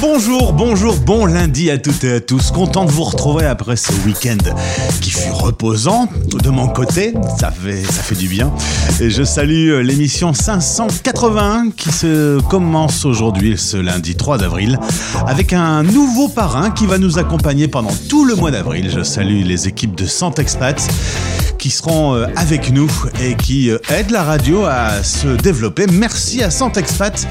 Bonjour, bonjour, bon lundi à toutes et à tous. Content de vous retrouver après ce week-end qui fut reposant. De mon côté, ça fait, ça fait du bien. Et je salue l'émission 581 qui se commence aujourd'hui, ce lundi 3 d'avril, avec un nouveau parrain qui va nous accompagner pendant tout le mois d'avril. Je salue les équipes de Santexpats qui seront euh, avec nous et qui euh, aident la radio à se développer. Merci à Santexpat.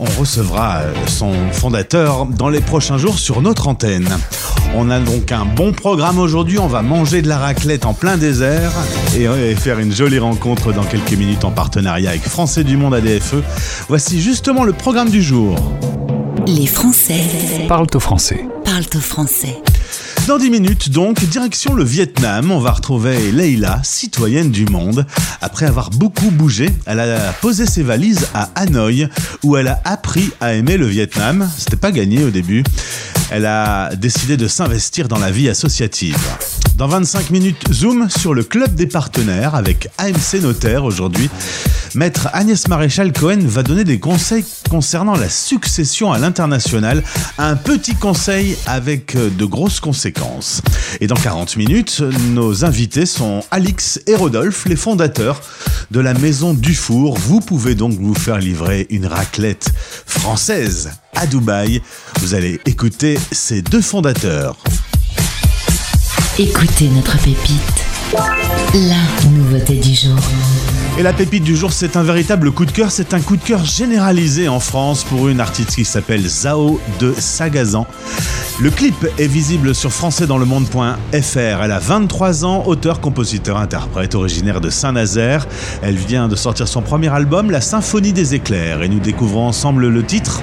On recevra euh, son fondateur dans les prochains jours sur notre antenne. On a donc un bon programme aujourd'hui. On va manger de la raclette en plein désert et faire une jolie rencontre dans quelques minutes en partenariat avec Français du Monde ADFE. Voici justement le programme du jour. Les Français parlent au français. Parlent au français. Dans 10 minutes, donc, direction le Vietnam, on va retrouver Leila, citoyenne du monde. Après avoir beaucoup bougé, elle a posé ses valises à Hanoï, où elle a appris à aimer le Vietnam. C'était pas gagné au début. Elle a décidé de s'investir dans la vie associative. Dans 25 minutes, zoom sur le club des partenaires avec AMC Notaire aujourd'hui. Maître Agnès Maréchal Cohen va donner des conseils concernant la succession à l'international. Un petit conseil avec de grosses conséquences. Et dans 40 minutes, nos invités sont Alix et Rodolphe, les fondateurs de la maison Dufour. Vous pouvez donc vous faire livrer une raclette française à Dubaï. Vous allez écouter ces deux fondateurs. Écoutez notre pépite. La nouveauté du jour. Et la pépite du jour, c'est un véritable coup de cœur. C'est un coup de cœur généralisé en France pour une artiste qui s'appelle Zao de Sagazan. Le clip est visible sur françaisdanslemonde.fr. Elle a 23 ans, auteur, compositeur, interprète, originaire de Saint-Nazaire. Elle vient de sortir son premier album, La Symphonie des éclairs, et nous découvrons ensemble le titre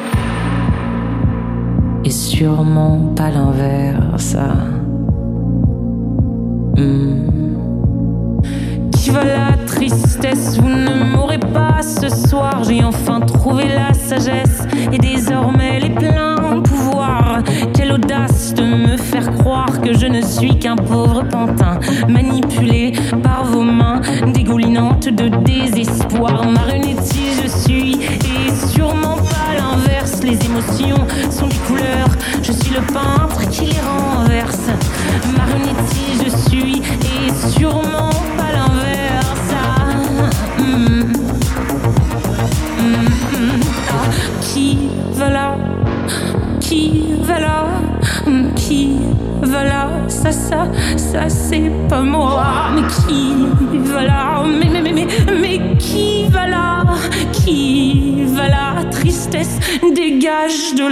et sûrement pas l'inverse. Hmm. Qui va la tristesse? Vous ne m'aurez pas ce soir. J'ai enfin trouvé la sagesse et désormais les pleins pouvoirs. Quelle audace de me faire croire que je ne suis qu'un pauvre pantin manipulé par vos mains dégoulinantes de désespoir. Marionnettier je suis et sûrement pas l'inverse. Les émotions sont des couleurs. Je suis le peintre qui les renverse. Marionnettier je suis et sûrement pas l'inverse. Ah, hmm. Hmm, hmm. Ah, qui va là Qui va là Qui va là Ça, ça, ça, c'est pas moi. Mais qui dégage de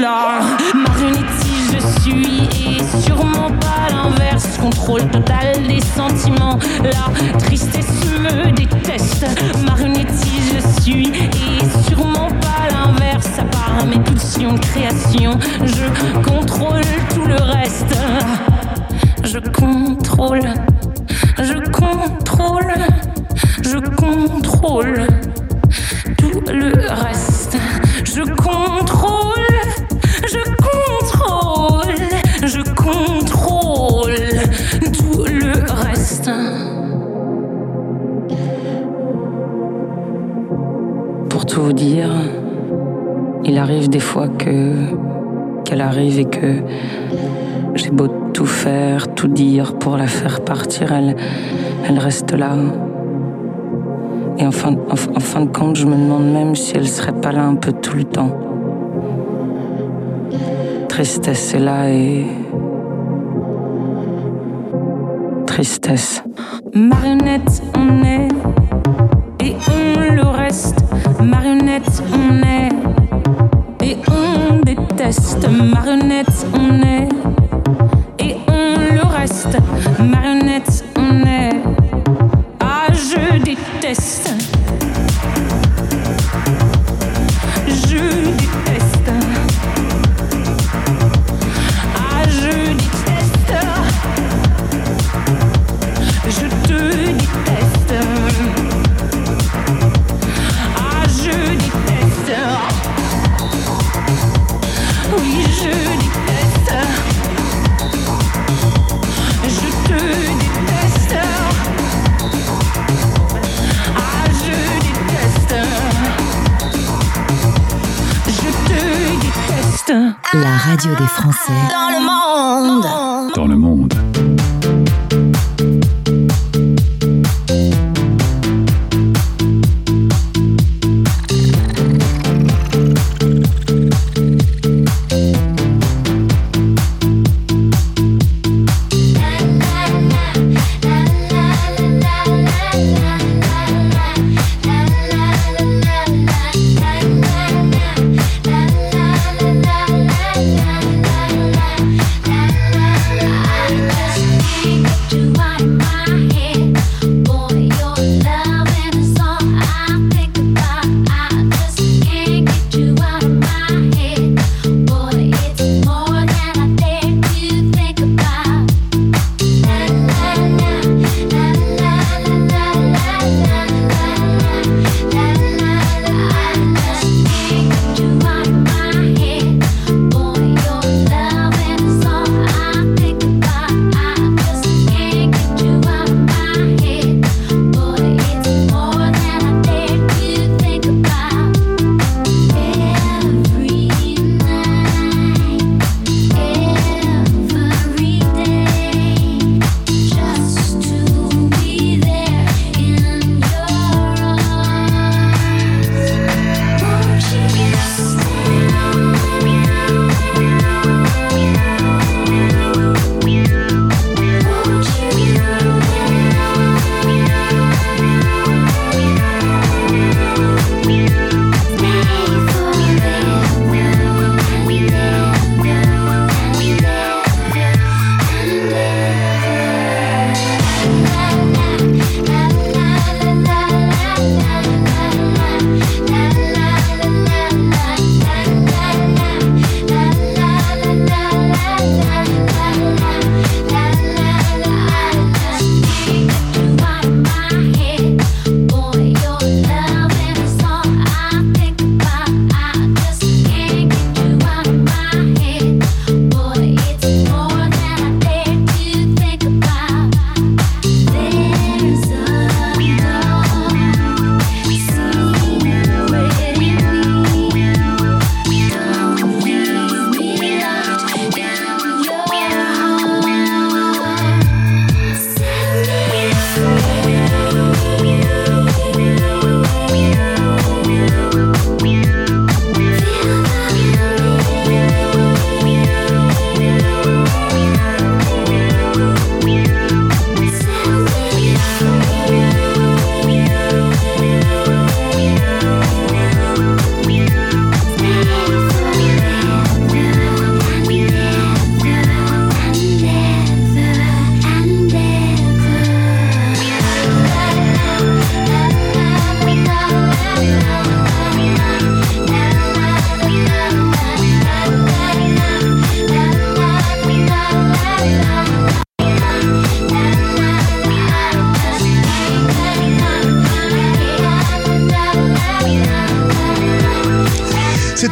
je suis et sûrement pas l'inverse. Contrôle total des sentiments. La tristesse me déteste. Marionnettie, je suis et sûrement pas l'inverse. À part mes pulsions de création, je contrôle tout le reste. Je contrôle, je contrôle, je contrôle tout le reste. Je contrôle, je contrôle, je contrôle tout le reste. Pour tout vous dire, il arrive des fois que qu'elle arrive et que j'ai beau tout faire, tout dire pour la faire partir, elle, elle reste là. Et en fin, en, fin de compte, je me demande même si elle serait pas là un peu tout le temps. Tristesse est là et. Tristesse. Marionnette, on est.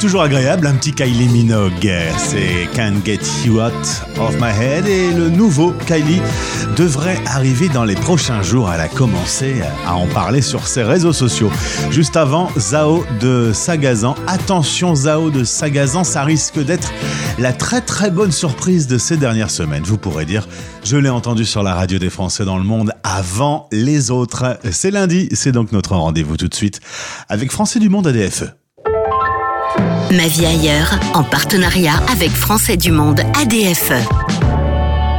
toujours agréable, un petit Kylie Minogue. C'est Can't Get You Out of My Head et le nouveau Kylie devrait arriver dans les prochains jours. Elle a commencé à en parler sur ses réseaux sociaux. Juste avant, Zao de Sagazan. Attention, Zao de Sagazan, ça risque d'être la très très bonne surprise de ces dernières semaines. Vous pourrez dire, je l'ai entendu sur la radio des Français dans le monde avant les autres. C'est lundi, c'est donc notre rendez-vous tout de suite avec Français du Monde ADFE. Ma vie ailleurs, en partenariat avec Français du Monde ADFE.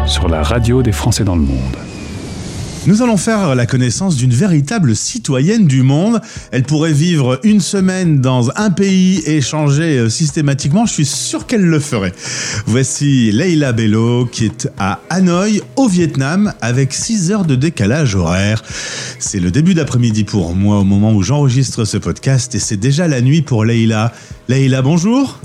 Sur la radio des Français dans le monde. Nous allons faire la connaissance d'une véritable citoyenne du monde. Elle pourrait vivre une semaine dans un pays et changer euh, systématiquement. Je suis sûr qu'elle le ferait. Voici Leila Bello qui est à Hanoï, au Vietnam, avec 6 heures de décalage horaire. C'est le début d'après-midi pour moi au moment où j'enregistre ce podcast et c'est déjà la nuit pour Leila. Leila, bonjour.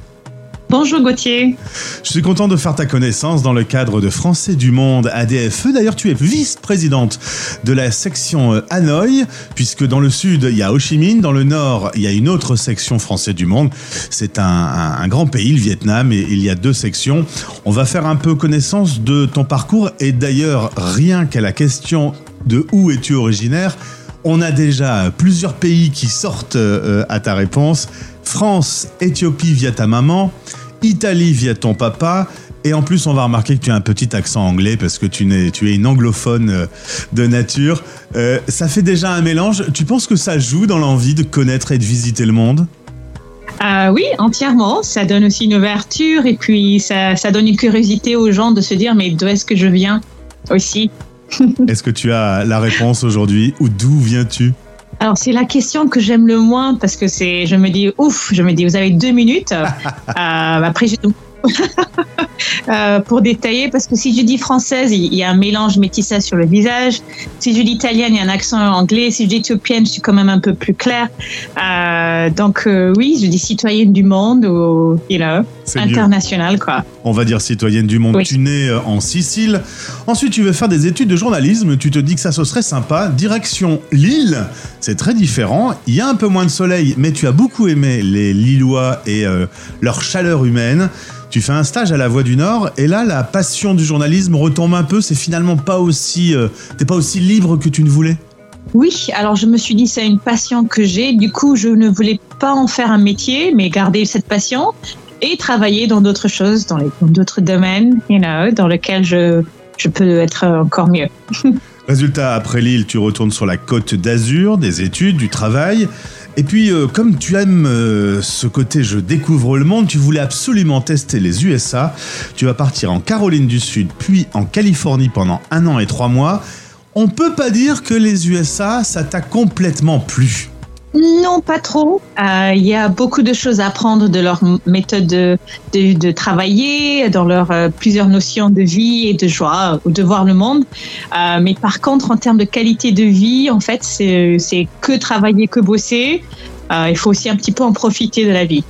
Bonjour Gauthier. Je suis content de faire ta connaissance dans le cadre de Français du Monde ADFE. D'ailleurs, tu es vice-présidente de la section euh, Hanoï, puisque dans le sud, il y a Ho Chi Minh, dans le nord, il y a une autre section Français du Monde. C'est un, grand pays, le Vietnam, et il y a deux sections. On va faire un peu connaissance de ton parcours, et d'ailleurs, rien qu'à la question de où es-tu originaire, on a déjà plusieurs pays qui sortent euh, à ta réponse. France, Éthiopie via ta maman, Italie via ton papa. Et en plus, on va remarquer que tu as un petit accent anglais parce que tu, es, tu es une anglophone euh, de nature. Euh, ça fait déjà un mélange. Tu penses que ça joue dans l'envie de connaître et de visiter le monde? Euh, oui, entièrement. Ça donne aussi une ouverture et puis ça, ça donne une curiosité aux gens de se dire mais d'où est-ce que je viens aussi? est-ce que tu as la réponse aujourd'hui? Ou d'où viens-tu? Alors c'est la question que j'aime le moins parce que c'est, je me dis ouf, je me dis vous avez deux minutes. euh, après j'ai euh, pour détailler, parce que si je dis française, il y a un mélange métissage sur le visage. Si je dis italienne, il y a un accent anglais. Si je dis éthiopienne, je suis quand même un peu plus claire. Euh, donc euh, oui, je dis citoyenne du monde ou you know, internationale quoi. On va dire citoyenne du monde. Tu nais en Sicile. Ensuite, tu veux faire des études de journalisme. Tu te dis que ça, ce serait sympa. Direction Lille. C'est très différent. Il y a un peu moins de soleil, mais tu as beaucoup aimé les Lillois et leur chaleur humaine. Tu fais un stage à la Voix du Nord et là, la passion du journalisme retombe un peu. C'est finalement pas aussi, euh, t'es pas aussi libre que tu ne voulais. Oui, alors je me suis dit c'est une passion que j'ai. Du coup, je ne voulais pas en faire un métier, mais garder cette passion et travailler dans d'autres choses, dans d'autres domaines, you know, dans lesquels je, je peux être encore mieux. Résultat, après Lille, tu retournes sur la côte d'Azur, des études, du travail. Et puis, euh, comme tu aimes euh, ce côté je découvre le monde, tu voulais absolument tester les USA. Tu vas partir en Caroline du Sud, puis en Californie pendant un an et trois mois. On peut pas dire que les USA, ça t'a complètement plu. Non, pas trop. Euh, il y a beaucoup de choses à apprendre de leur méthode de, travailler, dans leurs euh, plusieurs notions de vie et de joie, de voir le monde. Euh, mais par contre, en termes de qualité de vie, en fait, c'est que travailler, que bosser. il faut aussi un petit peu en profiter de la vie.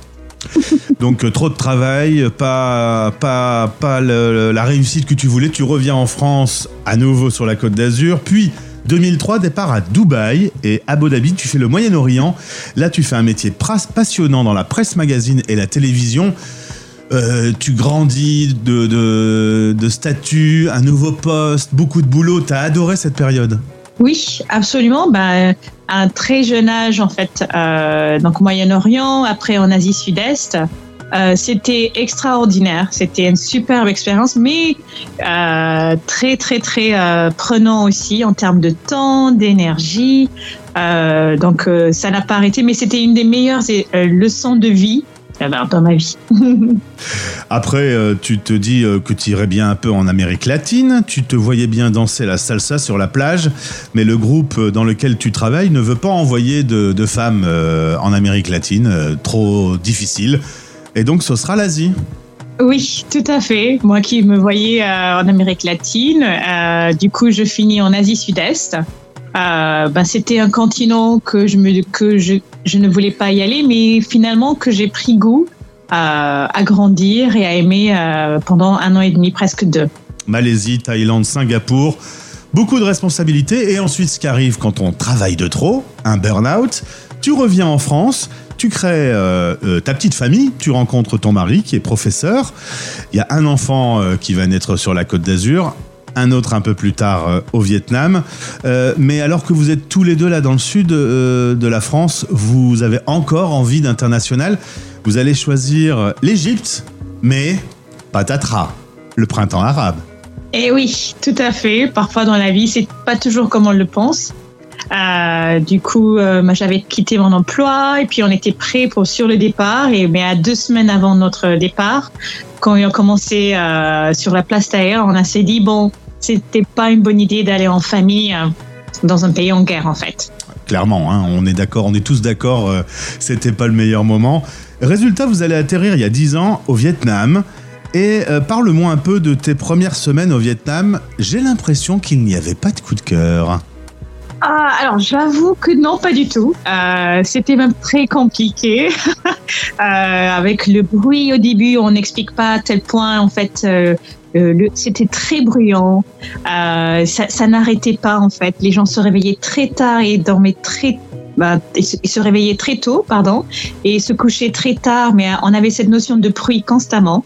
Donc trop de travail, pas, pas, pas la réussite que tu voulais. Tu reviens en France à nouveau sur la côte d'Azur, puis 2003, départ à Dubaï et Abu Dhabi, tu fais le Moyen-Orient. Là, tu fais un métier passionnant dans la presse magazine et la télévision. Euh, tu grandis de, de, statut, un nouveau poste, beaucoup de boulot. Tu as adoré cette période? Oui, absolument. Ben, un très jeune âge, en fait, euh, donc Moyen-Orient, après en Asie Sud-Est. Euh, c'était extraordinaire, c'était une superbe expérience, mais euh, très très très euh, prenant aussi en termes de temps, d'énergie. donc ça n'a pas arrêté, mais c'était une des meilleures leçons de vie dans ma vie. Après, tu te dis que tu irais bien un peu en Amérique latine, tu te voyais bien danser la salsa sur la plage, mais le groupe dans lequel tu travailles ne veut pas envoyer de femmes en Amérique latine, trop difficile. Et donc, ce sera l'Asie. Oui, tout à fait. Moi qui me voyais euh, en Amérique latine, euh, du coup, je finis en Asie Sud-Est. Euh, ben, c'était un continent que je me que je, je, ne voulais pas y aller, mais finalement que j'ai pris goût à grandir et à aimer pendant un an et demi, presque deux. Malaisie, Thaïlande, Singapour, beaucoup de responsabilités et ensuite ce qui arrive quand on travaille de trop, un burn-out. Tu reviens en France tu crées euh, euh, ta petite famille, tu rencontres ton mari qui est professeur, il y a un enfant euh, qui va naître sur la côte d'Azur, un autre un peu plus tard au Vietnam. mais alors que vous êtes tous les deux là dans le sud de la France, vous avez encore envie d'international. Vous allez choisir l'Égypte, mais patatras, le printemps arabe. Eh oui, tout à fait. Parfois dans la vie, c'est pas toujours comme on le pense. Euh, du coup, euh, j'avais quitté mon emploi et puis on était prêt pour sur le départ. Et mais à deux semaines avant notre départ, quand on a commencé euh, sur la place d'ailleurs, on a s'est dit bon, c'était pas une bonne idée d'aller en famille dans un pays en guerre en fait. Clairement, hein, on est d'accord, on est tous d'accord, c'était pas le meilleur moment. Résultat, vous allez atterrir il y a dix ans au Vietnam. Et parle-moi un peu de tes premières semaines au Vietnam. J'ai l'impression qu'il n'y avait pas de coup de cœur. Ah, alors j'avoue que non, pas du tout. Euh, c'était même très compliqué. euh, avec le bruit au début, on n'explique pas à tel point en fait. Euh, c'était très bruyant, ça, ça n'arrêtait pas en fait. Les gens se réveillaient très tard et dormaient très bah, il, se, réveillait très tôt, pardon, et se couchait très tard, mais on avait cette notion de bruit constamment.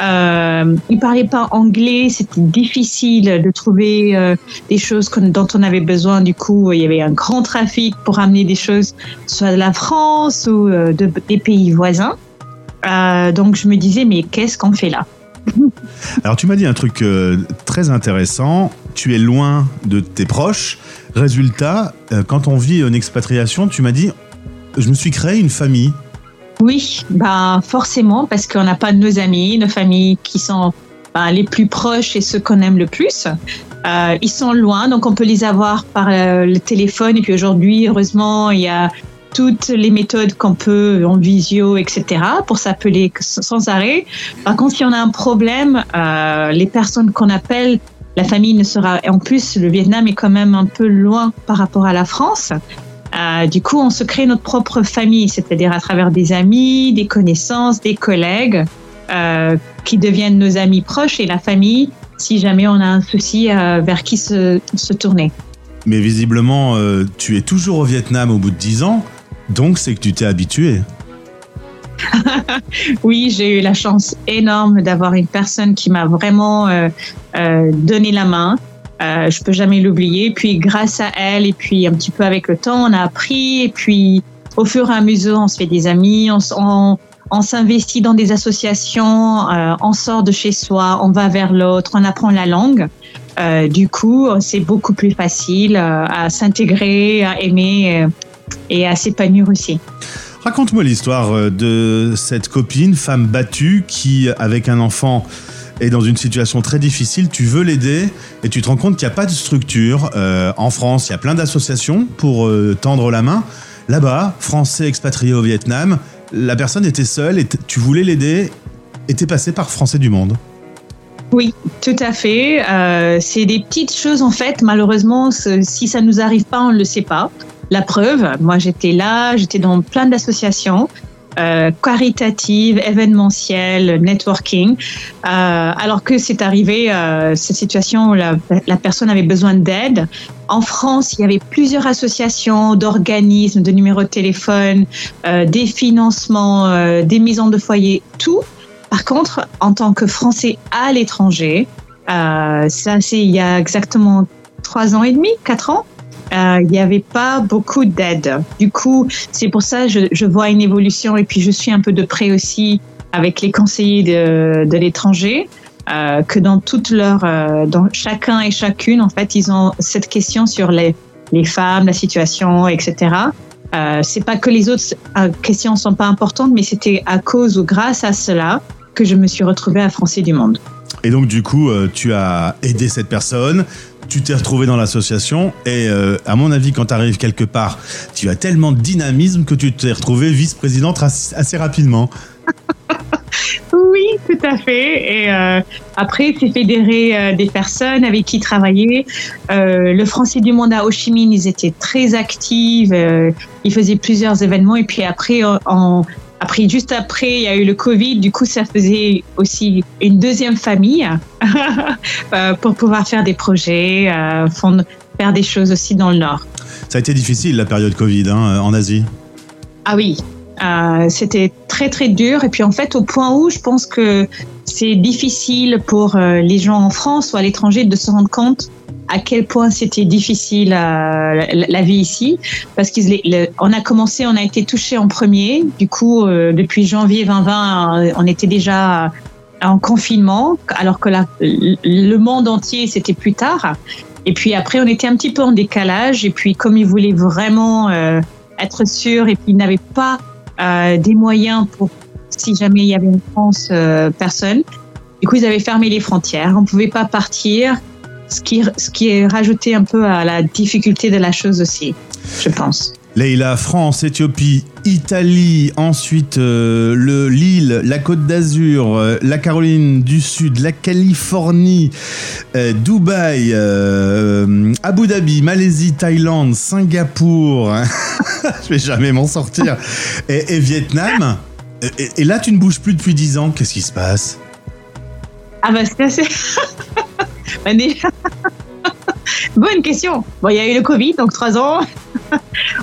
Euh, il parlait pas anglais, c'était difficile de trouver euh, des choses dont on avait besoin. Du coup, il y avait un grand trafic pour amener des choses, soit de la France ou euh, de, des pays voisins. Euh, donc je me disais, mais qu'est-ce qu'on fait là? Alors tu m'as dit un truc très intéressant, tu es loin de tes proches. Résultat, euh, quand on vit une expatriation, tu m'as dit, je me suis créé une famille. Oui, bah forcément, parce qu'on n'a pas nos amis, nos familles qui sont bah, les plus proches et ceux qu'on aime le plus. Euh, ils sont loin, donc on peut les avoir par euh, le téléphone. Et puis aujourd'hui, heureusement, il y a toutes les méthodes qu'on peut en visio, etc., pour s'appeler sans arrêt. Par contre, si on a un problème, les personnes qu'on appelle, la famille ne sera. En plus, le Vietnam est quand même un peu loin par rapport à la France. Euh, du coup, on se crée notre propre famille, c'est-à-dire à travers des amis, des connaissances, des collègues euh, qui deviennent nos amis proches et la famille si jamais on a un souci euh, vers qui se, se tourner. Mais visiblement, tu es toujours au Vietnam au bout de 10 ans, donc c'est que tu t'es habitué. oui, j'ai eu la chance énorme d'avoir une personne qui m'a vraiment euh, euh, donné la main. Euh, je peux jamais l'oublier. Puis grâce à elle et puis un petit peu avec le temps, on a appris. Et puis au fur et à mesure, on se fait des amis, on, s'investit dans des associations, euh, on sort de chez soi, on va vers l'autre, on apprend la langue. Euh, du coup, c'est beaucoup plus facile euh, à s'intégrer, à aimer euh, et à s'épanouir aussi. Raconte-moi l'histoire euh, de cette copine, femme battue, qui, avec un enfant, est dans une situation très difficile. Tu veux l'aider et tu te rends compte qu'il n'y a pas de structure. Euh, en France, il y a plein d'associations pour euh, tendre la main. Là-bas, Français expatriés au Vietnam, la personne était seule et tu voulais l'aider et t'es passé par Français du Monde. Oui, tout à fait. C'est des petites choses en fait. Malheureusement, si ça nous arrive pas, on ne le sait pas. La preuve, moi j'étais là, j'étais dans plein d'associations euh, caritatives, événementielles, networking, euh, alors que c'est arrivé euh, cette situation où la, la personne avait besoin d'aide. En France, il y avait plusieurs associations d'organismes, de numéros de téléphone, euh, des financements, euh, des maisons de foyer, tout. Par contre, en tant que Français à l'étranger, euh, ça c'est il y a exactement trois ans et demi, quatre ans, euh, il n'y avait pas beaucoup d'aide. Du coup, c'est pour ça que je, vois une évolution et puis je suis un peu de près aussi avec les conseillers de, l'étranger. Euh, que dans toutes leurs, euh, dans chacun et chacune, en fait, ils ont cette question sur les, les femmes, la situation, etc. Euh, c'est pas que les autres questions sont pas importantes, mais c'était à cause ou grâce à cela que je me suis retrouvée à Français du Monde. Et donc, du coup, tu as aidé cette personne, tu t'es retrouvé dans l'association, et euh, à mon avis, quand tu arrives quelque part, tu as tellement de dynamisme que tu t'es retrouvé vice-présidente assez, rapidement. Oui, tout à fait. Et euh, après, c'est fédéré euh, des personnes avec qui travailler. Euh, le Français du Monde à Ho Chi Minh, ils étaient très actifs. ils faisaient plusieurs événements. Et puis après, en, après, juste après, il y a eu le Covid. Du coup, ça faisait aussi une deuxième famille euh, pour pouvoir faire des projets, euh, faire des choses aussi dans le Nord. Ça a été difficile, la période Covid, hein, en Asie. Ah oui, euh, c'était très très dur. Et puis en fait, au point où je pense que c'est difficile pour euh, les gens en France ou à l'étranger de se rendre compte à quel point c'était difficile euh, la, vie ici, parce qu'on a commencé, on a été touché en premier. Du coup, euh, depuis janvier 2020, euh, on était déjà en confinement, alors que la- le monde entier c'était plus tard. Et puis après, on était un petit peu en décalage. Et puis comme ils voulaient vraiment être sûrs et puis ils n'avaient pas des moyens pour si jamais il y avait une France euh, personne. Du coup, ils avaient fermé les frontières. On ne pouvait pas partir, ce qui, ce qui est rajouté un peu à la difficulté de la chose aussi, je pense. Leïla, France, Éthiopie, Italie, ensuite euh, le Lille, la Côte d'Azur, euh, la Caroline du Sud, la Californie, euh, Dubaï, Abu Dhabi, Malaisie, Thaïlande, Singapour. Je vais jamais m'en sortir. Et Vietnam. Et, là, tu ne bouges plus depuis 10 ans. Qu'est-ce qui se passe? Ah bah c'est assez... Bah, Bonne question. Bon, il y a eu le Covid, donc trois ans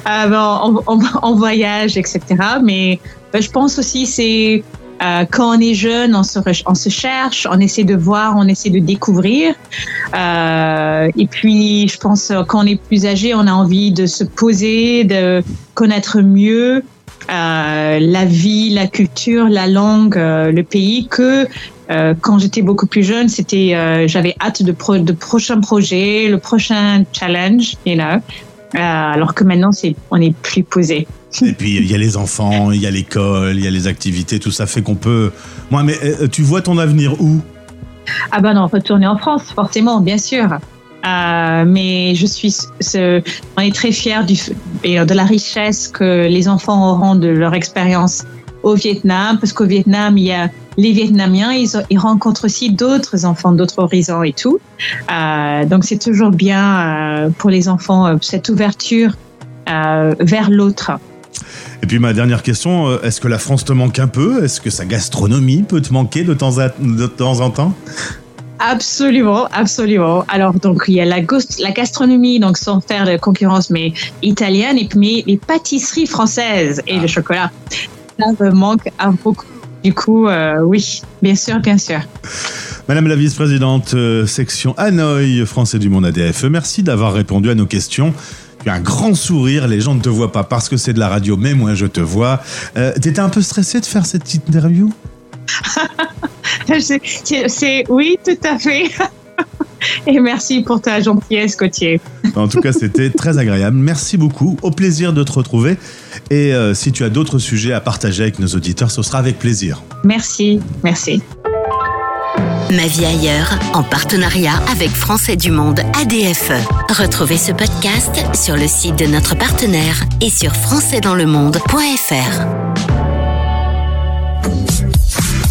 Euh, bon, en, en- en voyage, etc. Mais bah, je pense aussi c'est euh, quand on est jeune, on se, on cherche, on essaie de voir, on essaie de découvrir. Euh, et puis, je pense euh, quand on est plus âgé, on a envie de se poser, de connaître mieux. Euh, la vie, la culture, la langue, euh, le pays que euh, quand j'étais beaucoup plus jeune, c'était j'avais hâte de, pro, de prochains projets, le prochain challenge, you know. Alors que maintenant, c'est on est plus posé. Et puis il y a les enfants, il y a l'école, il y a les activités, tout ça fait qu'on peut. Moi, mais tu vois ton avenir où? Ah ben non, retourner en France, forcément, bien sûr. Euh, mais je suis, on est très fiers et de la richesse que les enfants auront de leur expérience au Vietnam, parce qu'au Vietnam, il y a les Vietnamiens, ils, ont- ils rencontrent aussi d'autres enfants d'autres horizons et tout. Euh, donc c'est toujours bien euh, pour les enfants euh, cette ouverture euh, vers l'autre. Et puis ma dernière question, euh, est-ce que la France te manque un peu? Est-ce que sa gastronomie peut te manquer de temps en temps? Absolument, absolument. Alors donc il y a la, gastronomie, donc sans faire de concurrence, mais italienne, et puis les pâtisseries françaises et le chocolat. Ça me manque à beaucoup. Du coup, euh, oui, bien sûr, bien sûr. Madame la vice-présidente euh, section Hanoï, Français du Monde ADFE, merci d'avoir répondu à nos questions. Tu as un grand sourire, les gens ne te voient pas parce que c'est de la radio, mais moi je te vois. Euh, T'étais un peu stressé de faire cette petite interview? C'est- oui, tout à fait. Et merci pour ta gentillesse, Gauthier. En tout cas, c'était très agréable. Merci beaucoup. Au plaisir de te retrouver. Et euh, si tu as d'autres sujets à partager avec nos auditeurs, ce sera avec plaisir. Merci, merci. Ma vie ailleurs, en partenariat avec Français du Monde ADFE. Retrouvez ce podcast sur le site de notre partenaire et sur françaisdanslemonde.fr.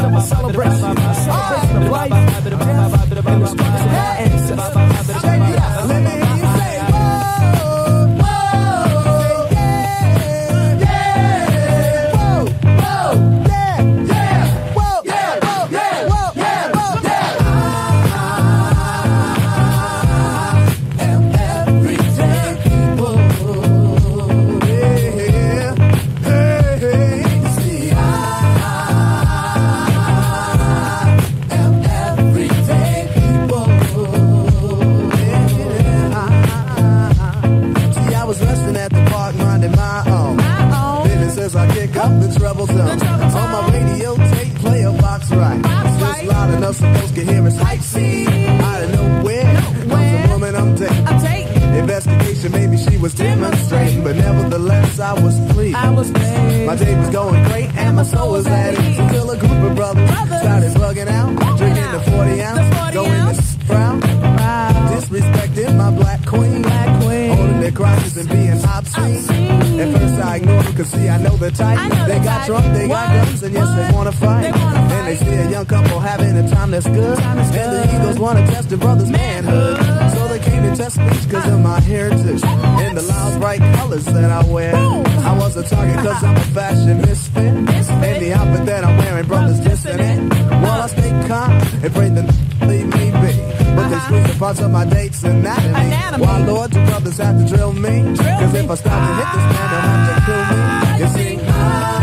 celebration, a celebration of ah, life, folks can hear us hype. See, out of nowhere, comes a woman I'm dating. Investigation, maybe she was demonstrating, but nevertheless I was pleased. I was pleased. My day was going great and my soul was at ease until a group of brothers, started bugging out, drinking the 40 ounce, going to s- frown, disrespecting my black queen, holding their crotches and being obscene. At first I ignored them, cause see I know the type. they got drunk, they got guns, and yes they wanna fight. And they see a young couple having a time that's good, and the Eagles wanna test the brothers' manhood. Came to test me cause of my heritage and the loud bright colors that I wear. I was a target cause I'm a fashion misfit. And the outfit that I'm wearing, brothers dissing it. While I stay calm and pray the leave me be. But they squeeze the parts of my date's anatomy. Why, Lord, do brothers have to drill me? Cause if I stop to hit this man, they'll have to kill me. You see, I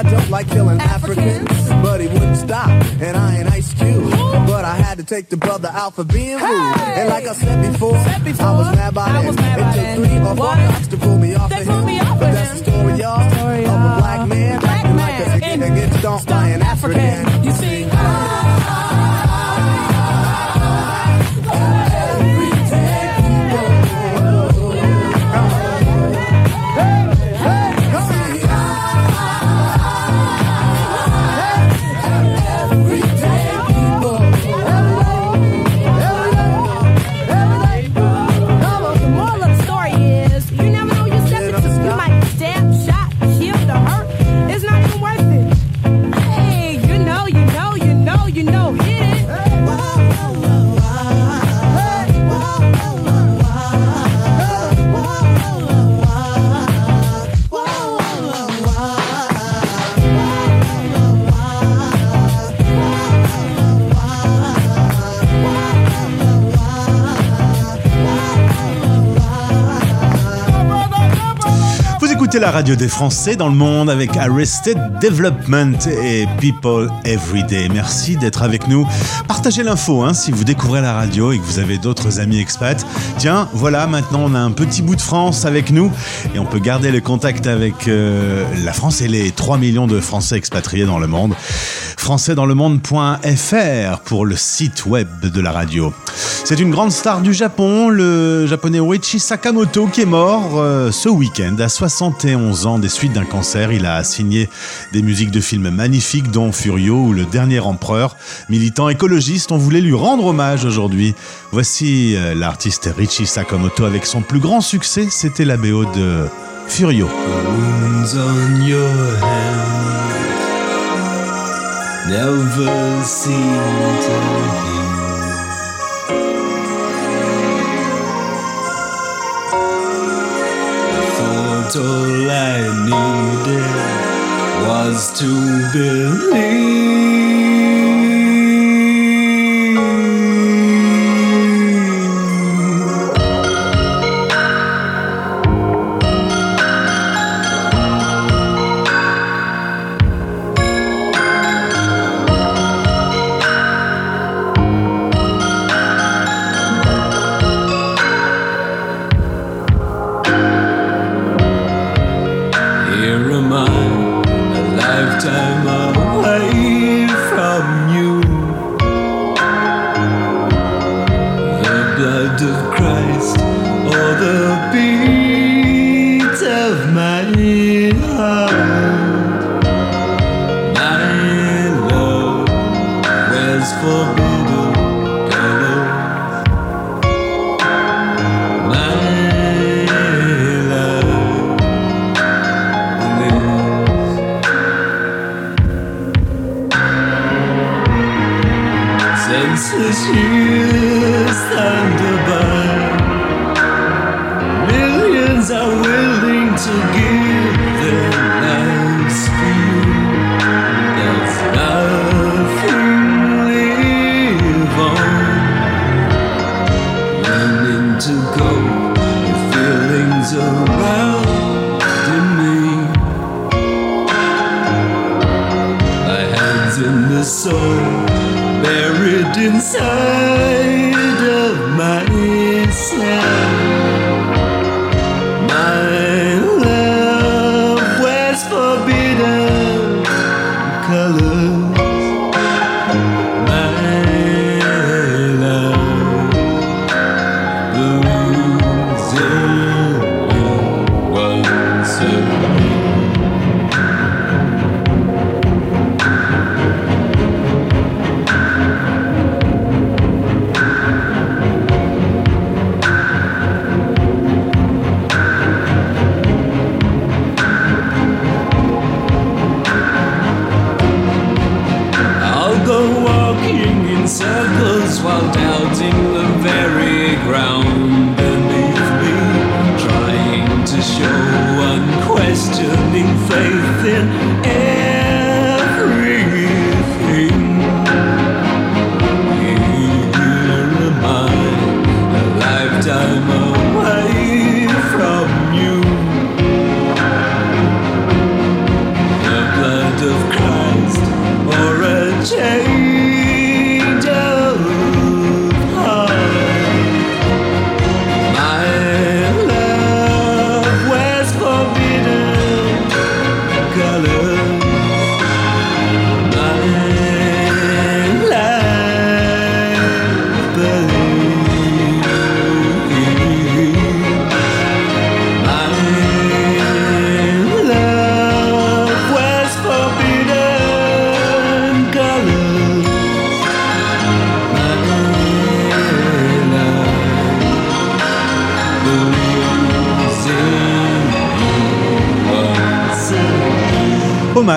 I don't like killing Africans. But he wouldn't stop, and I ain't Ice Cube. But I had to take the brother out for being rude. And like I said before, I was mad by then. It took three or four cops to pull me off the hill. But that's the story, y'all, of a black man acting like a and get stomped by an African. You see, écoutez la radio des Français dans le monde avec Arrested Development et People Everyday. Merci d'être avec nous. Partagez l'info hein, si vous découvrez la radio et que vous avez d'autres amis expats. Tiens, voilà, maintenant on a un petit bout de France avec nous et on peut garder le contact avec euh, la France et les 3 millions de Français expatriés dans le monde. françaisdanslemonde.fr pour le site web de la radio. C'est une grande star du Japon, le japonais Richi Sakamoto, qui est mort euh, ce week-end à 71 ans des suites d'un cancer. Il a signé des musiques de films magnifiques, dont Furio ou Le Dernier Empereur. Militant écologiste, on voulait lui rendre hommage aujourd'hui. Voici euh, l'artiste Richi Sakamoto avec son plus grand succès, c'était la BO de Furio. Never seem to heal. I thought all I needed was to believe. mind, a lifetime away.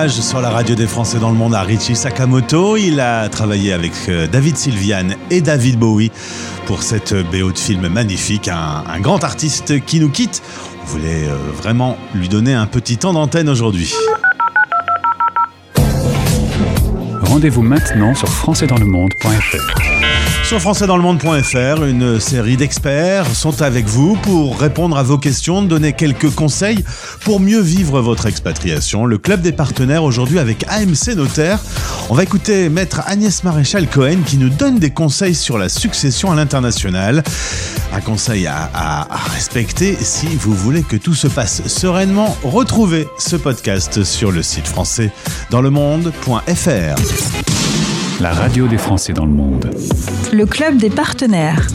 Hommage sur la radio des Français dans le monde à Richie Sakamoto. Il a travaillé avec euh, David Sylvian et David Bowie pour cette BO de film magnifique. Un, un grand artiste qui nous quitte. On voulait euh, vraiment lui donner un petit temps d'antenne aujourd'hui. Rendez-vous maintenant sur françaisdanslemonde.fr. Sur françaisdanslemonde.fr, une série d'experts sont avec vous pour répondre à vos questions, donner quelques conseils pour mieux vivre votre expatriation. Le club des partenaires aujourd'hui avec AMC Notaire. On va écouter maître Agnès Maréchal Cohen qui nous donne des conseils sur la succession à l'international. Un conseil à, à- à respecter si vous voulez que tout se passe sereinement. Retrouvez ce podcast sur le site français dans le monde.fr. La radio des Français dans le monde. Le club des partenaires.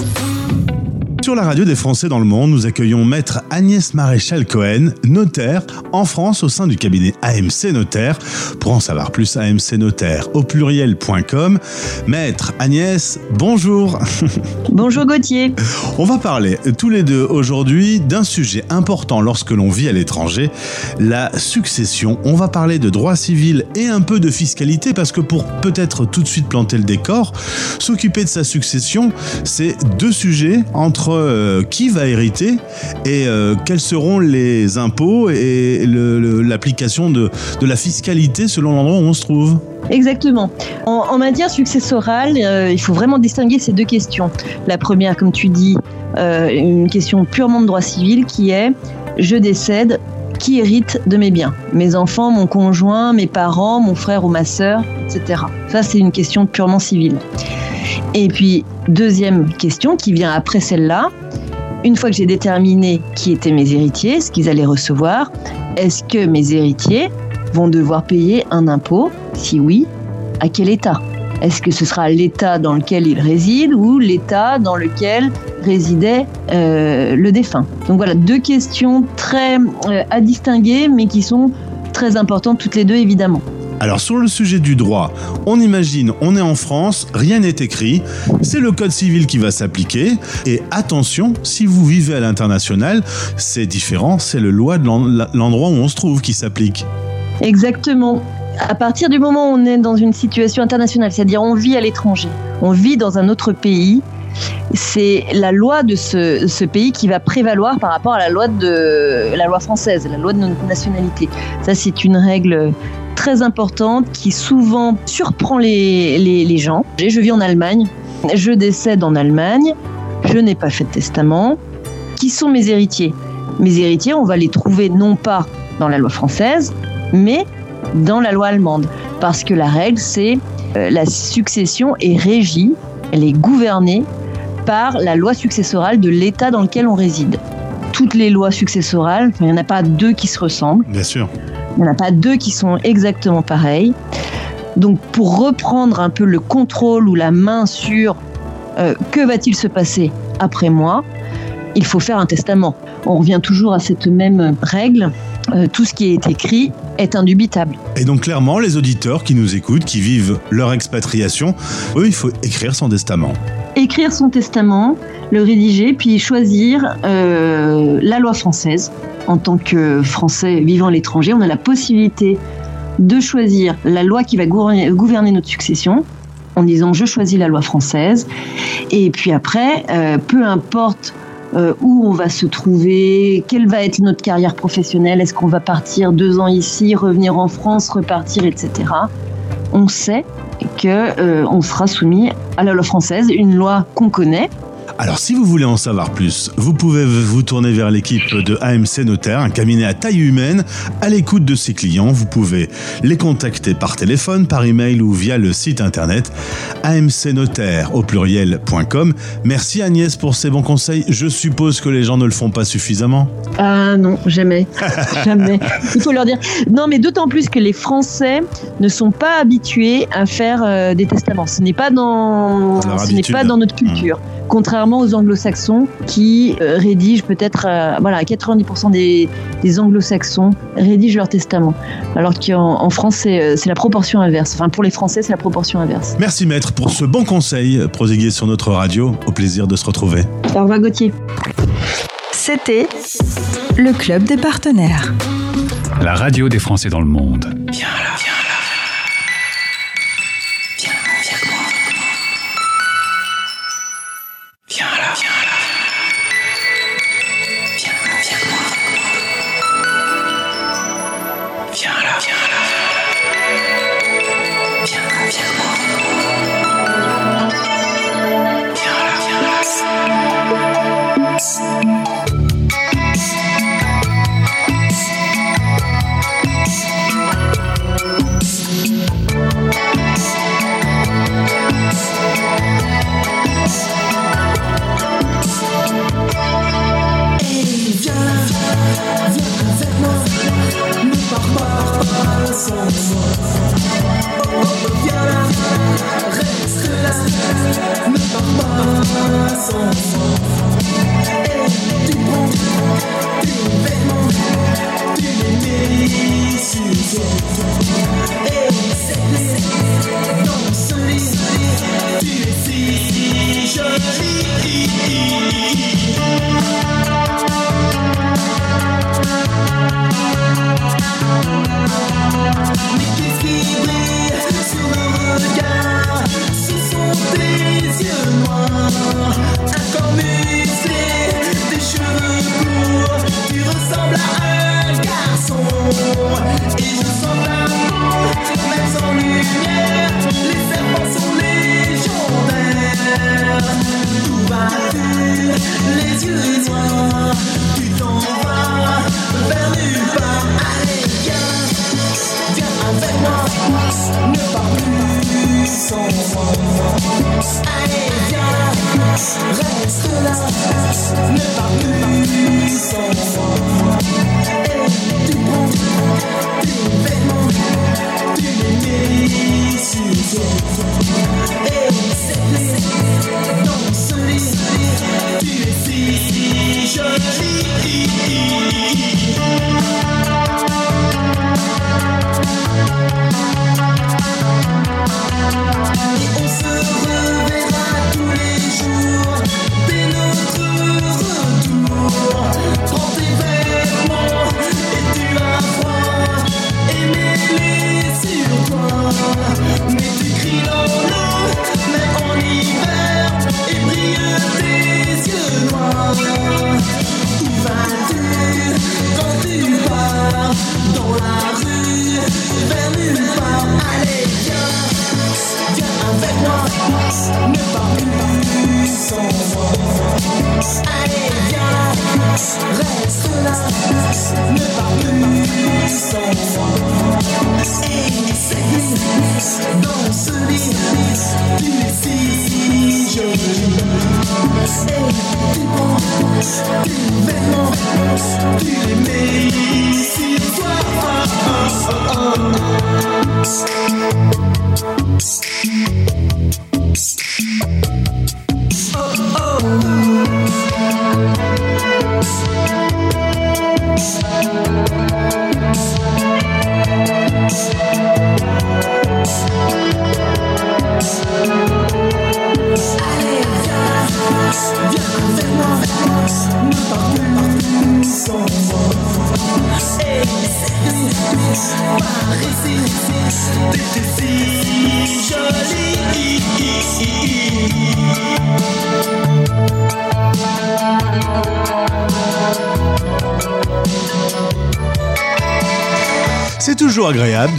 Sur la radio des Français dans le monde, nous accueillons maître Agnès Maréchal Cohen, notaire en France au sein du cabinet AMC Notaire. Pour en savoir plus, AMC Notaire au pluriel.com. Maître Agnès, bonjour. Bonjour Gauthier. On va parler tous les deux aujourd'hui d'un sujet important lorsque l'on vit à l'étranger, la succession. On va parler de droit civil et un peu de fiscalité parce que pour peut-être tout de suite planter le décor, s'occuper de sa succession, c'est deux sujets entre euh, qui va hériter et euh, quels seront les impôts et l'application de, de la fiscalité selon l'endroit où on se trouve. Exactement. En, matière successorale, euh, il faut vraiment distinguer ces deux questions. La première, comme tu dis, une question purement de droit civil qui est je décède, qui hérite de mes biens? Mes enfants, mon conjoint, mes parents, mon frère ou ma sœur, etc. Ça, c'est une question purement civile. Et puis, deuxième question qui vient après celle-là, une fois que j'ai déterminé qui étaient mes héritiers, ce qu'ils allaient recevoir, est-ce que mes héritiers vont devoir payer un impôt? Si oui, à quel État? Est-ce que ce sera l'État dans lequel ils résident ou l'État dans lequel résidait euh, le défunt? Donc voilà, deux questions très euh, à distinguer, mais qui sont très importantes toutes les deux, évidemment. Alors sur le sujet du droit, on imagine, on est en France, rien n'est écrit, c'est le code civil qui va s'appliquer, et attention, si vous vivez à l'international, c'est différent, c'est le loi de l'en- l'endroit où on se trouve qui s'applique. Exactement. À partir du moment où on est dans une situation internationale, c'est-à-dire on vit à l'étranger, on vit dans un autre pays, c'est la loi de ce, pays qui va prévaloir par rapport à la loi la loi française, la loi de notre nationalité. Ça, c'est une règle très importante qui souvent surprend les, les, les gens. Je vis en Allemagne, je décède en Allemagne, je n'ai pas fait de testament. Qui sont mes héritiers? Mes héritiers, on va les trouver non pas dans la loi française, mais dans la loi allemande. Parce que la règle, c'est euh, la succession est régie, elle est gouvernée par la loi successorale de l'État dans lequel on réside. Toutes les lois successorales, il n'y en a pas deux qui se ressemblent, Bien sûr. Il n'y en a pas deux qui sont exactement pareilles. Donc pour reprendre un peu le contrôle ou la main sur euh, que va-t-il se passer après moi, il faut faire un testament. On revient toujours à cette même règle. Euh, tout ce qui est écrit est indubitable. Et donc clairement, les auditeurs qui nous écoutent, qui vivent leur expatriation, eux, il faut écrire son testament. Écrire son testament, le rédiger, puis choisir euh, la loi française. En tant que Français vivant à l'étranger, on a la possibilité de choisir la loi qui va gouverner, notre succession en disant je choisis la loi française. Et puis après, euh, peu importe euh, où on va se trouver, quelle va être notre carrière professionnelle, est-ce qu'on va partir deux ans ici, revenir en France, repartir, etc. On sait que euh, on sera soumis à la loi française, une loi qu'on connaît. Alors si vous voulez en savoir plus, vous pouvez vous tourner vers l'équipe de AMC Notaire, un cabinet à taille humaine, à l'écoute de ses clients. Vous pouvez les contacter par téléphone, par email ou via le site internet amcnotaire au pluriel.com. Merci Agnès pour ces bons conseils. Je suppose que les gens ne le font pas suffisamment. Ah non, jamais. jamais. Il faut leur dire. Non, mais d'autant plus que les Français ne sont pas habitués à faire euh, des testaments. Ce n'est pas dans, ce n'est pas dans notre culture. Contrairement aux anglo-saxons qui euh, rédigent peut-être, euh, voilà, 90% des, des anglo-saxons rédigent leur testament. Alors qu'en en France, c'est euh, c'est la proportion inverse. Enfin, pour les Français, c'est la proportion inverse. Merci maître pour ce bon conseil prodigué sur notre radio. Au plaisir de se retrouver. Au revoir, Gauthier. C'était le club des partenaires. La radio des Français dans le monde. Viens là,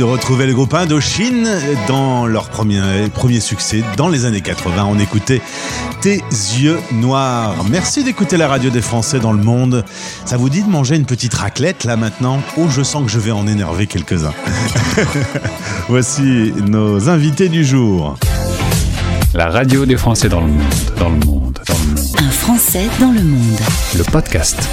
de retrouver le groupe Indochine dans leur premier, premier succès dans les années 80. On écoutait Tes yeux noirs. Merci d'écouter la radio des Français dans le monde. Ça vous dit de manger une petite raclette là maintenant? Oh, je sens que je vais en énerver quelques-uns. Voici nos invités du jour. La radio des Français dans le monde, dans le monde, dans le monde. Un Français dans le monde. Le podcast.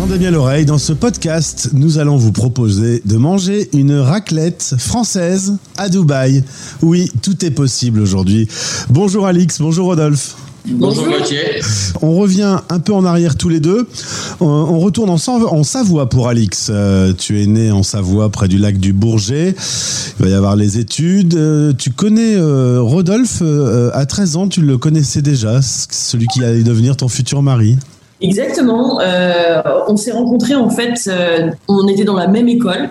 Tendez bien l'oreille, dans ce podcast, nous allons vous proposer de manger une raclette française à Dubaï. Oui, tout est possible aujourd'hui. Bonjour Alix, bonjour Rodolphe. Bonjour Gauthier. On revient un peu en arrière tous les deux. On, retourne en, Sav- en Savoie pour Alix. Euh, tu es né en Savoie, près du lac du Bourget. Il va y avoir les études. Euh, tu connais euh, Rodolphe à 13 ans, tu le connaissais déjà, celui qui allait devenir ton futur mari. Exactement. euh, on s'est rencontrés en fait, euh, on était dans la même école.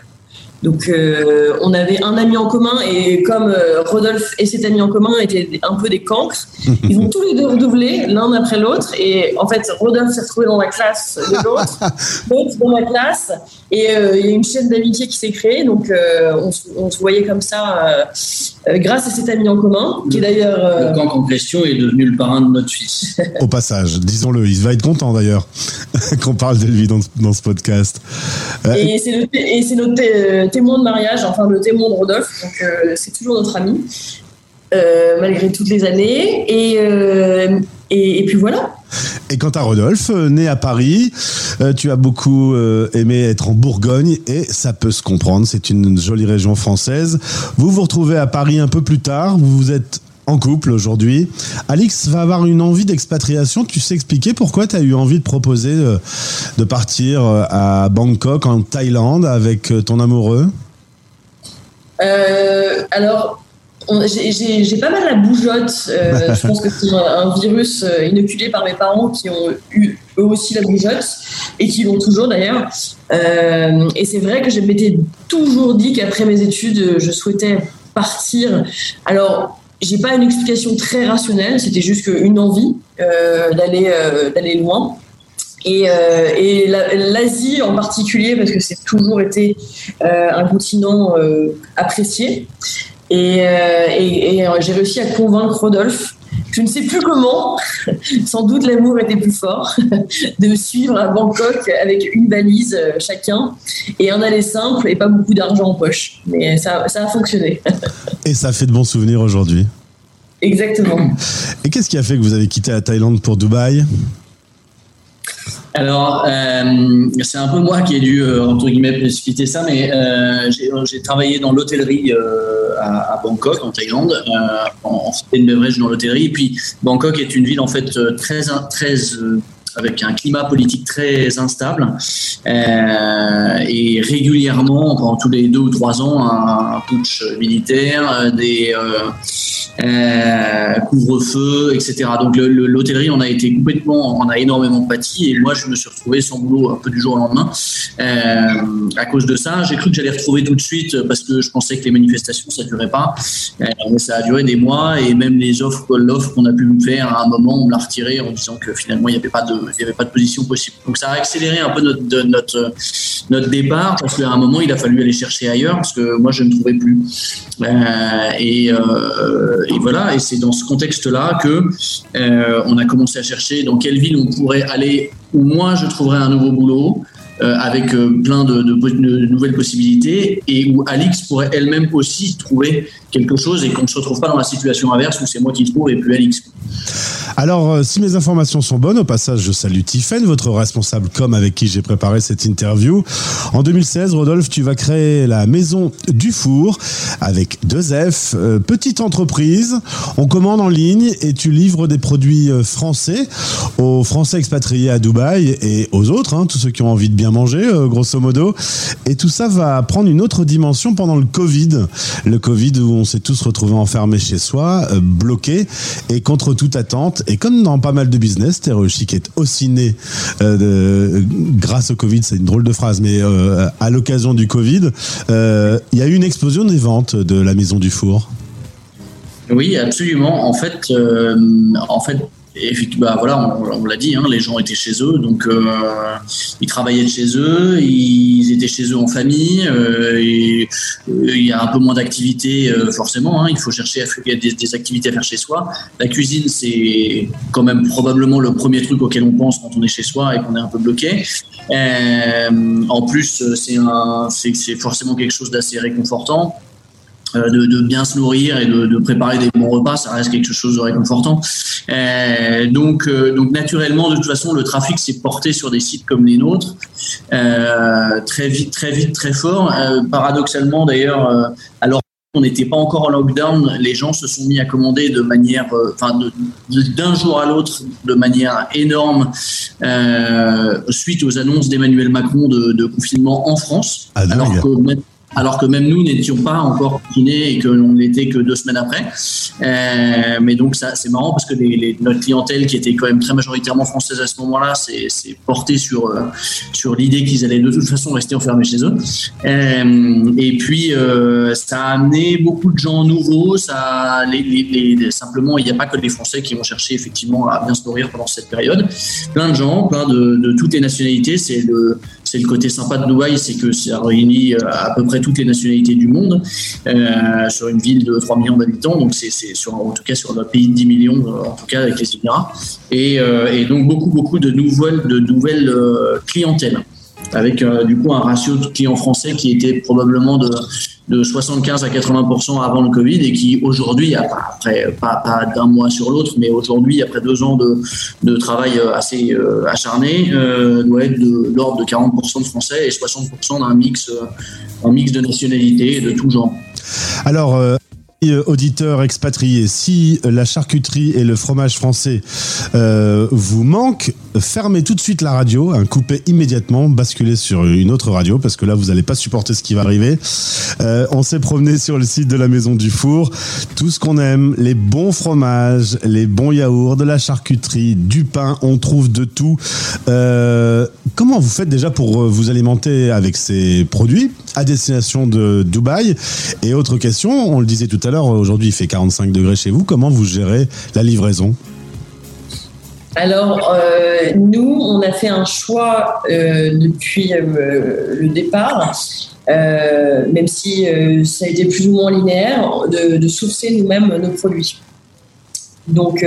Donc euh, on avait un ami en commun et comme Rodolphe et cet ami en commun étaient un peu des cancres, ils ont tous les deux redoublé l'un après l'autre et en fait Rodolphe s'est retrouvé dans la classe de l'autre, l'autre dans la classe et il y a une chaîne d'amitié qui s'est créée donc on, se- on se voyait comme ça grâce à cet ami en commun qui est d'ailleurs euh, Le cancre en question est devenu le parrain de notre fils. Au passage, disons-le, il va être content d'ailleurs qu'on parle de lui dans, dans ce podcast. Euh, Et c'est notre té- témoin de mariage, enfin le témoin de Rodolphe, donc euh, c'est toujours notre ami, euh, malgré toutes les années. Et, euh, et, et puis voilà. Et quant à Rodolphe, euh, né à Paris, euh, tu as beaucoup aimé être en Bourgogne et ça peut se comprendre, c'est une jolie région française. Vous vous retrouvez à Paris un peu plus tard, vous vous êtes en couple aujourd'hui. Alix va avoir une envie d'expatriation, tu sais expliquer pourquoi tu as eu envie de proposer de partir à Bangkok en Thaïlande avec ton amoureux? Euh, alors, j'ai- pas mal la bougeotte. Euh, je pense que c'est un, un virus euh, inoculé par mes parents qui ont eu eux aussi la bougeotte et qui l'ont toujours d'ailleurs. Euh, et c'est vrai que je m'étais toujours dit qu'après mes études, je souhaitais partir. Alors, j'ai pas une explication très rationnelle, c'était juste une envie euh, d'aller loin. Et, euh, et la- l'Asie en particulier, parce que c'est toujours été euh, un continent euh, apprécié. Et, euh, et- et, euh, j'ai réussi à convaincre Rodolphe, je ne sais plus comment, sans doute l'amour était plus fort, de me suivre à Bangkok avec une valise euh, chacun et un aller simple et pas beaucoup d'argent en poche. Mais ça, ça a fonctionné. Et ça fait de bons souvenirs aujourd'hui. Exactement. Et qu'est-ce qui a fait que vous avez quitté la Thaïlande pour Dubaï? Alors, euh, c'est un peu moi qui ai dû, euh, entre guillemets, précipiter ça, mais euh, j'ai travaillé dans l'hôtellerie à, Bangkok, en Thaïlande, en, en and beverage dans l'hôtellerie. Et puis, Bangkok est une ville, en fait, très, très avec un climat politique très instable et régulièrement, pendant tous les deux ou trois ans, un, un putsch militaire, des euh, couvre-feu, etc. Donc le- le- l'hôtellerie, on a été complètement, on a énormément pâti et moi je me suis retrouvé sans boulot un peu du jour au lendemain euh, à cause de ça. J'ai cru que j'allais retrouver tout de suite parce que je pensais que les manifestations ça durait pas, Euh, mais ça a duré des mois et même les offres, l'offre qu'on a pu me faire à un moment, on me l'a retiré en disant que finalement il n'y avait pas de, position possible. Donc ça a accéléré un peu notre notre départ parce qu'à un moment il a fallu aller chercher ailleurs parce que moi je ne trouvais plus. Euh, et, euh, et voilà, et c'est dans ce contexte-là que euh, on a commencé à chercher dans quelle ville on pourrait aller où moi je trouverais un nouveau boulot. Euh, avec euh, plein de, nouvelles possibilités et où Alix pourrait elle-même aussi trouver quelque chose et qu'on ne se retrouve pas dans la situation inverse où c'est moi qui trouve et plus Alix. Alors, euh, si mes informations sont bonnes, au passage, je salue Tiffen, votre responsable com avec qui j'ai préparé cette interview. En 2016, Rodolphe, tu vas créer la Maison du Four avec deux F, petite entreprise. On commande en ligne et tu livres des produits français aux Français expatriés à Dubaï et aux autres, hein, tous ceux qui ont envie de bien manger, euh, grosso modo. Et tout ça va prendre une autre dimension pendant le Covid. Le Covid où on s'est tous retrouvés enfermés chez soi, euh, bloqués et contre toute attente. Et comme dans pas mal de business, Stéréochic est aussi né euh, de- grâce au Covid, c'est une drôle de phrase, mais euh, à l'occasion du Covid, euh, il y a eu une explosion des ventes de la Maison du Four. Oui, absolument. En fait, euh, en fait, effectivement, bah, voilà, on, l'a dit, hein, les gens étaient chez eux, donc euh, ils travaillaient de chez eux, ils étaient chez eux en famille. euh, et, euh, il y a un peu moins d'activités, forcément. hein, il faut chercher à des, des activités à faire chez soi. La cuisine, c'est quand même probablement le premier truc auquel on pense quand on est chez soi et qu'on est un peu bloqué. En plus, c'est forcément quelque chose d'assez réconfortant. Euh, de, de bien se nourrir et de, de préparer des bons repas, ça reste quelque chose de réconfortant. Euh, donc, euh, donc naturellement, de toute façon, le trafic s'est porté sur des sites comme les nôtres, euh, très vite, très vite, très fort. Paradoxalement, d'ailleurs, alors on n'était pas encore en lockdown, les gens se sont mis à commander de manière, enfin, d'un jour à l'autre, de manière énorme, euh, suite aux annonces d'Emmanuel Macron de, de confinement en France, Ah, alors que alors que même nous n'étions pas encore confinés et que l'on n'était que deux semaines après. Euh, mais donc ça, c'est marrant parce que notre clientèle, qui était quand même très majoritairement française à ce moment-là, s'est portée sur euh, sur l'idée qu'ils allaient de toute façon rester enfermés chez eux. Euh, et puis euh, ça a amené beaucoup de gens nouveaux. Ça, les- les- simplement, il n'y a pas que les Français qui vont chercher effectivement à bien se nourrir pendant cette période. Plein de gens, plein de, de toutes les nationalités. C'est le c'est le côté sympa de Dubaï, c'est que ça réunit euh, à peu près toutes les nationalités du monde euh, sur une ville de 3 millions d'habitants. Donc c'est sur en tout cas sur notre pays de 10 millions, euh, en tout cas avec les Émirats. Et, et donc beaucoup beaucoup de nouvelles de nouvelles clientèles avec euh, du coup un ratio de clients français qui était probablement de, de 75 à 80% avant le Covid et qui aujourd'hui, après pas, pas d'un mois sur l'autre, mais aujourd'hui après deux ans de, de travail euh, assez euh, acharné, euh, doit être de l'ordre de 40% de Français et 60% d'un mix, euh, un mix de nationalités de tout genre. Alors, euh, auditeurs expatriés, si la charcuterie et le fromage français euh, vous manquent, fermez tout de suite la radio, coupez immédiatement, basculez sur une autre radio parce que là vous n'allez pas supporter ce qui va arriver. Euh, on s'est promené sur le site de la Maison du Four, tout ce qu'on aime, les bons fromages, les bons yaourts, de la charcuterie, du pain, on trouve de tout. Euh, comment vous faites déjà pour euh, vous alimenter avec ces produits? Destination de Dubaï. Et autre question, on le disait tout à l'heure, aujourd'hui il fait 45 degrés chez vous, comment vous gérez la livraison? Alors, euh, nous, on a fait un choix euh, depuis euh, le départ, même si ça a été plus ou moins linéaire, de, de sourcer nous-mêmes nos produits. Donc,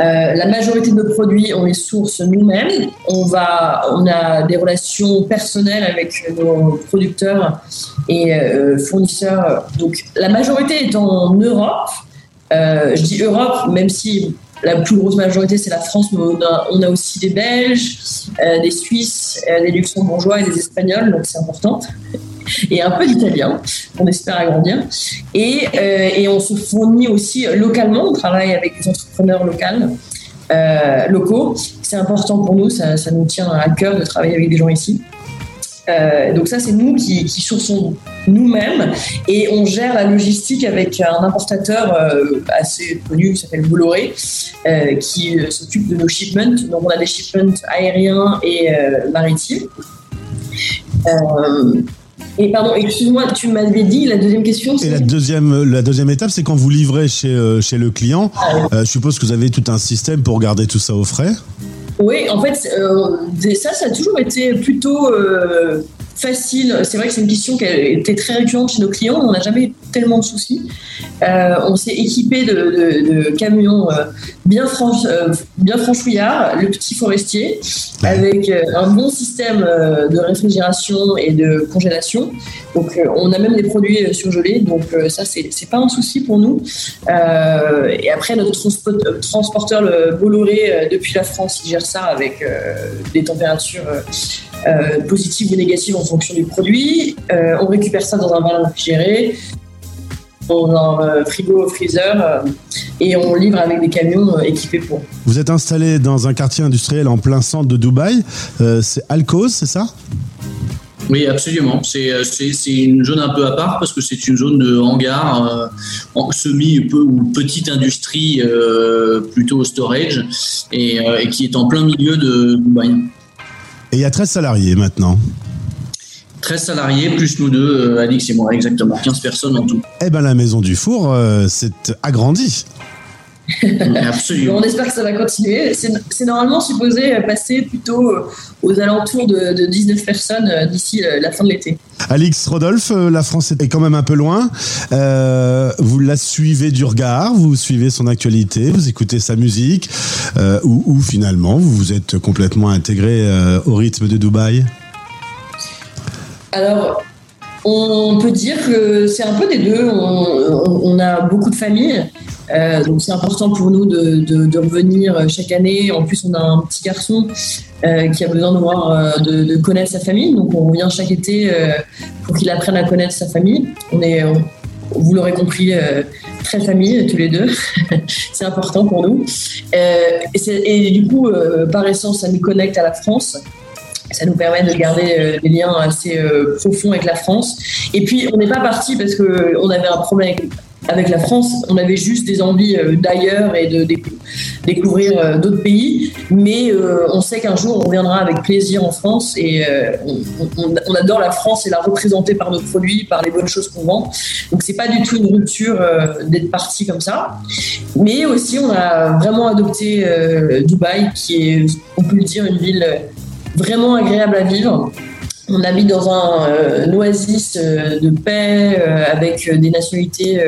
euh, la majorité de nos produits, on les source nous-mêmes. On, on a des relations personnelles avec nos producteurs et euh, fournisseurs. Donc, la majorité est en Europe. Euh, je dis Europe, même si la plus grosse majorité c'est la France, mais on a, on a aussi des Belges, des Suisses, des Luxembourgeois et des Espagnols, donc c'est important. Et un peu d'Italien, on espère agrandir. Et, euh, et on se fournit aussi localement, on travaille avec des entrepreneurs locales, euh, locaux. C'est important pour nous, ça, ça nous tient à cœur de travailler avec des gens ici. Euh, donc ça, c'est nous qui, qui sourçons nous-mêmes et on gère la logistique avec un importateur euh, assez connu qui s'appelle Bolloré, qui s'occupe de nos shipments. Donc on a des shipments aériens et maritimes. Et pardon, excuse-moi, tu m'avais dit la deuxième question. Et c'est- la deuxième, la deuxième étape, c'est quand vous livrez chez, euh, chez le client. Euh, je suppose que vous avez tout un système pour garder tout ça au frais. Oui, en fait, euh, ça, ça a toujours été plutôt euh, facile. C'est vrai que c'est une question qui été très récurrente chez nos clients. On n'a jamais eu tellement de soucis. Euh, on s'est équipé de, camions euh, euh, bien franchouillards, le petit forestier, avec un bon système de réfrigération et de congélation. Donc, on a même des produits surgelés. Donc, ça, c'est c'est pas un souci pour nous. Et après, notre transpo- transporteur, le Bolloré, depuis la France, il gère ça avec des températures euh, positives ou négatives en fonction du produit. Euh, on récupère ça dans un ballon réfrigéré, dans un euh, frigo freezer, euh, et on livre avec des camions euh, équipés pour. Vous êtes installé dans un quartier industriel en plein centre de Dubaï. Euh, c'est Alcoz, c'est ça? Oui, absolument. C'est c'est- c'est une zone un peu à part parce que c'est une zone de hangar, euh, semi peu, ou petite industrie, euh, plutôt storage, et, euh, et qui est en plein milieu de Dubaï. Et il y a 13 salariés maintenant. 13 salariés, plus nous deux, euh, Alix et moi, exactement. 15 personnes en tout. Eh ben la maison du four euh, s'est agrandie. Absolument. On espère que ça va continuer. C'est normalement supposé passer plutôt euh, aux alentours de, de 19 personnes euh, d'ici euh, la fin de l'été. Alix Rodolphe, la France est quand même un peu loin. Euh, vous la suivez du regard, vous suivez son actualité, vous écoutez sa musique, euh, ou, ou finalement vous vous êtes complètement intégré euh, au rythme de Dubaï? Alors, on peut dire que c'est un peu des deux. On, on- on a beaucoup de familles. Euh, donc c'est important pour nous de, revenir chaque année. En plus, on a un petit garçon euh, qui a besoin de, voir, euh, de, connaître sa famille. Donc on revient chaque été euh, pour qu'il apprenne à connaître sa famille. On est, vous l'aurez compris, euh, très famille tous les deux. c'est important pour nous. Euh, et, du coup, euh, par essence, ça nous connecte à la France. Ça nous permet de garder euh, des liens assez euh, profonds avec la France. Et puis, on n'est pas parti parce qu'on avait un problème avec la France. On avait juste des envies euh, d'ailleurs et de décou- découvrir euh, d'autres pays. Mais euh, on sait qu'un jour, on reviendra avec plaisir en France. Et on, adore la France et la représenter par nos produits, par les bonnes choses qu'on vend. Donc, c'est pas du tout une rupture d'être parti comme ça. Mais aussi, on a vraiment adopté Dubaï, qui est, on peut le dire, une ville vraiment agréable à vivre. On habite dans un euh, oasis euh, de paix euh, avec des nationalités,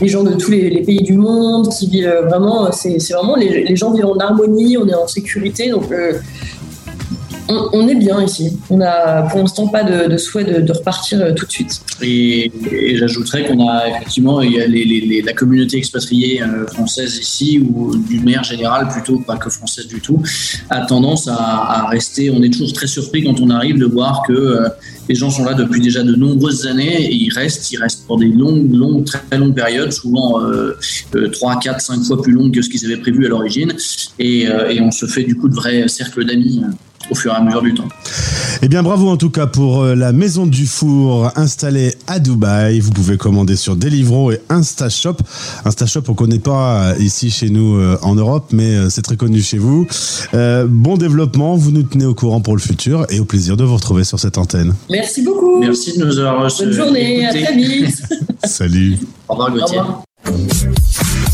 des gens de tous les, pays du monde qui vivent vraiment. C'est vraiment les, gens vivent en harmonie, on est en sécurité. Donc on, est bien ici. On a pour l'instant pas de, souhait de, repartir euh, tout de suite. Et, j'ajouterais qu'on a effectivement il y a la communauté expatriée euh, française ici, ou d'une manière générale, plutôt pas que française du tout, a tendance à, rester. On est toujours très surpris quand on arrive de voir que euh, les gens sont là depuis déjà de nombreuses années et ils restent, ils restent pour des longues, longues, très, longues périodes, souvent euh, euh, 3, 4, 5 fois plus longues que ce qu'ils avaient prévu à l'origine. Et, et on se fait du coup de vrais cercles d'amis au fur et à mesure du temps. Eh bien, bravo en tout cas pour euh, la maison du four installée à Dubaï. Vous pouvez commander sur Deliveroo et InstaShop. InstaShop, on connaît pas euh, ici chez nous euh, en Europe, mais c'est très connu chez vous. Euh, bon développement, vous nous tenez au courant pour le futur et au plaisir de vous retrouver sur cette antenne. Merci beaucoup. Merci de nous avoir Bonne journée, à très vite. Salut. Au revoir Gauthier. Au revoir.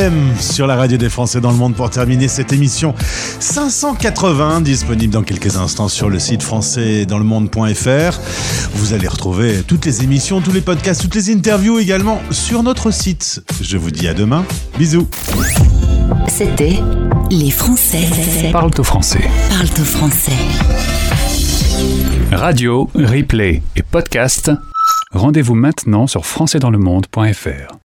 System sur la radio des Français dans le monde pour terminer cette émission 580 disponible dans quelques instants sur le site français dans le monde.fr. Vous allez retrouver toutes les émissions, tous les podcasts, toutes les interviews également sur notre site. Je vous dis à demain. Bisous. C'était Les Français Parle au français. parlent au français. Radio, replay et podcast. Rendez-vous maintenant sur françaisdanslemonde.fr.